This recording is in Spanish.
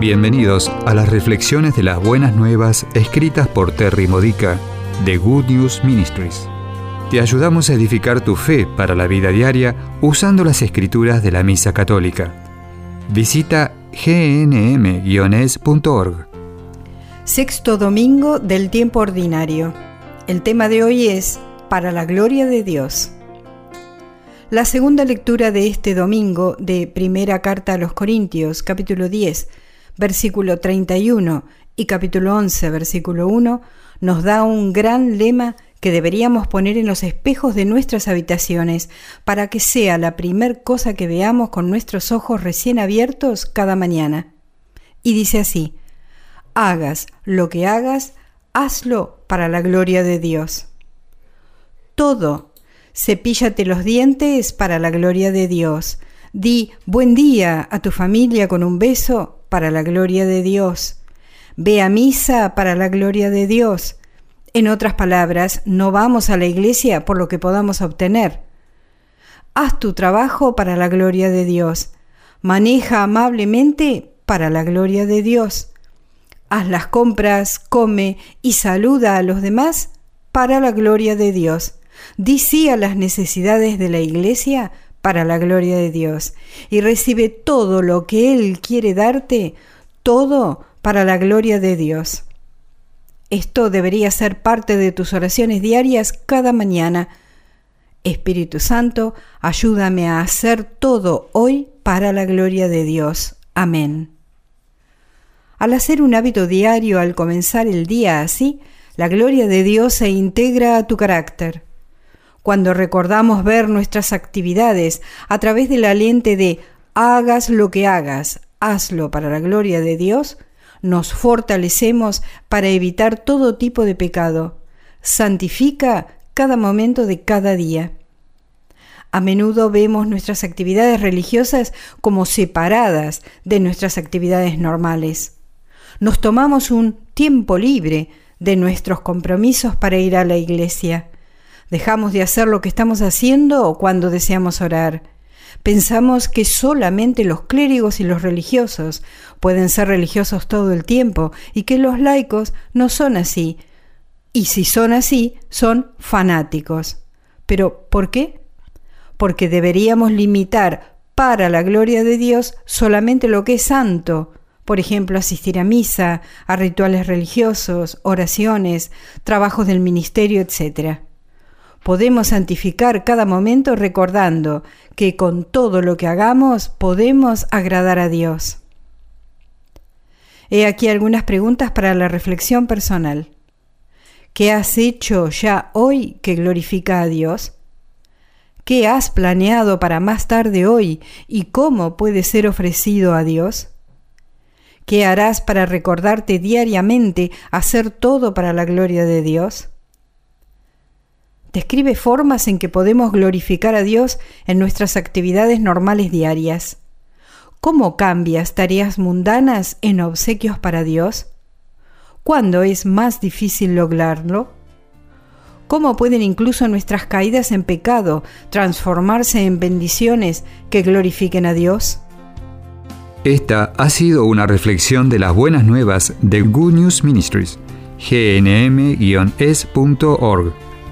Bienvenidos a las reflexiones de las buenas nuevas escritas por Terry Modica de Good News Ministries. Te ayudamos a edificar tu fe para la vida diaria usando las escrituras de la Misa Católica. Visita gnm-es.org. Sexto domingo del tiempo ordinario. El tema de hoy es Para la gloria de Dios. La segunda lectura de este domingo de Primera Carta a los Corintios, capítulo 10, versículo 31 y capítulo 11, versículo 1, nos da un gran lema que deberíamos poner en los espejos de nuestras habitaciones para que sea la primer cosa que veamos con nuestros ojos recién abiertos cada mañana. Y dice así, hagas lo que hagas, hazlo para la gloria de Dios. Todo, cepíllate los dientes para la gloria de Dios. Di buen día a tu familia con un beso para la gloria de Dios. Ve a misa para la gloria de Dios. En otras palabras, no vamos a la iglesia por lo que podamos obtener. Haz tu trabajo para la gloria de Dios. Maneja amablemente para la gloria de Dios. Haz las compras, come y saluda a los demás para la gloria de Dios. Di sí a las necesidades de la iglesia para la gloria de Dios y recibe todo lo que Él quiere darte, todo para la gloria de Dios. Esto debería ser parte de tus oraciones diarias cada mañana. Espíritu Santo, ayúdame a hacer todo hoy para la gloria de Dios. Amén. Al hacer un hábito diario al comenzar el día así, la gloria de Dios se integra a tu carácter. Cuando recordamos ver nuestras actividades a través de la lente de hagas lo que hagas, hazlo para la gloria de Dios, nos fortalecemos para evitar todo tipo de pecado. Santifica cada momento de cada día. A menudo vemos nuestras actividades religiosas como separadas de nuestras actividades normales. Nos tomamos un tiempo libre de nuestros compromisos para ir a la iglesia. Dejamos de hacer lo que estamos haciendo cuando deseamos orar. Pensamos que solamente los clérigos y los religiosos pueden ser religiosos todo el tiempo y que los laicos no son así. Y si son así, son fanáticos. Pero ¿por qué? Porque deberíamos limitar para la gloria de Dios solamente lo que es santo, por ejemplo, asistir a misa, a rituales religiosos, oraciones, trabajos del ministerio, etc podemos santificar cada momento recordando que con todo lo que hagamos podemos agradar a Dios. He aquí algunas preguntas para la reflexión personal. ¿Qué has hecho ya hoy que glorifica a Dios? ¿Qué has planeado para más tarde hoy y cómo puede ser ofrecido a Dios? ¿Qué harás para recordarte diariamente hacer todo para la gloria de Dios? Describe formas en que podemos glorificar a Dios en nuestras actividades normales diarias. ¿Cómo cambias tareas mundanas en obsequios para Dios? ¿Cuándo es más difícil lograrlo? ¿Cómo pueden incluso nuestras caídas en pecado transformarse en bendiciones que glorifiquen a Dios? Esta ha sido una reflexión de las buenas nuevas de Good News Ministries, gnm-es.org.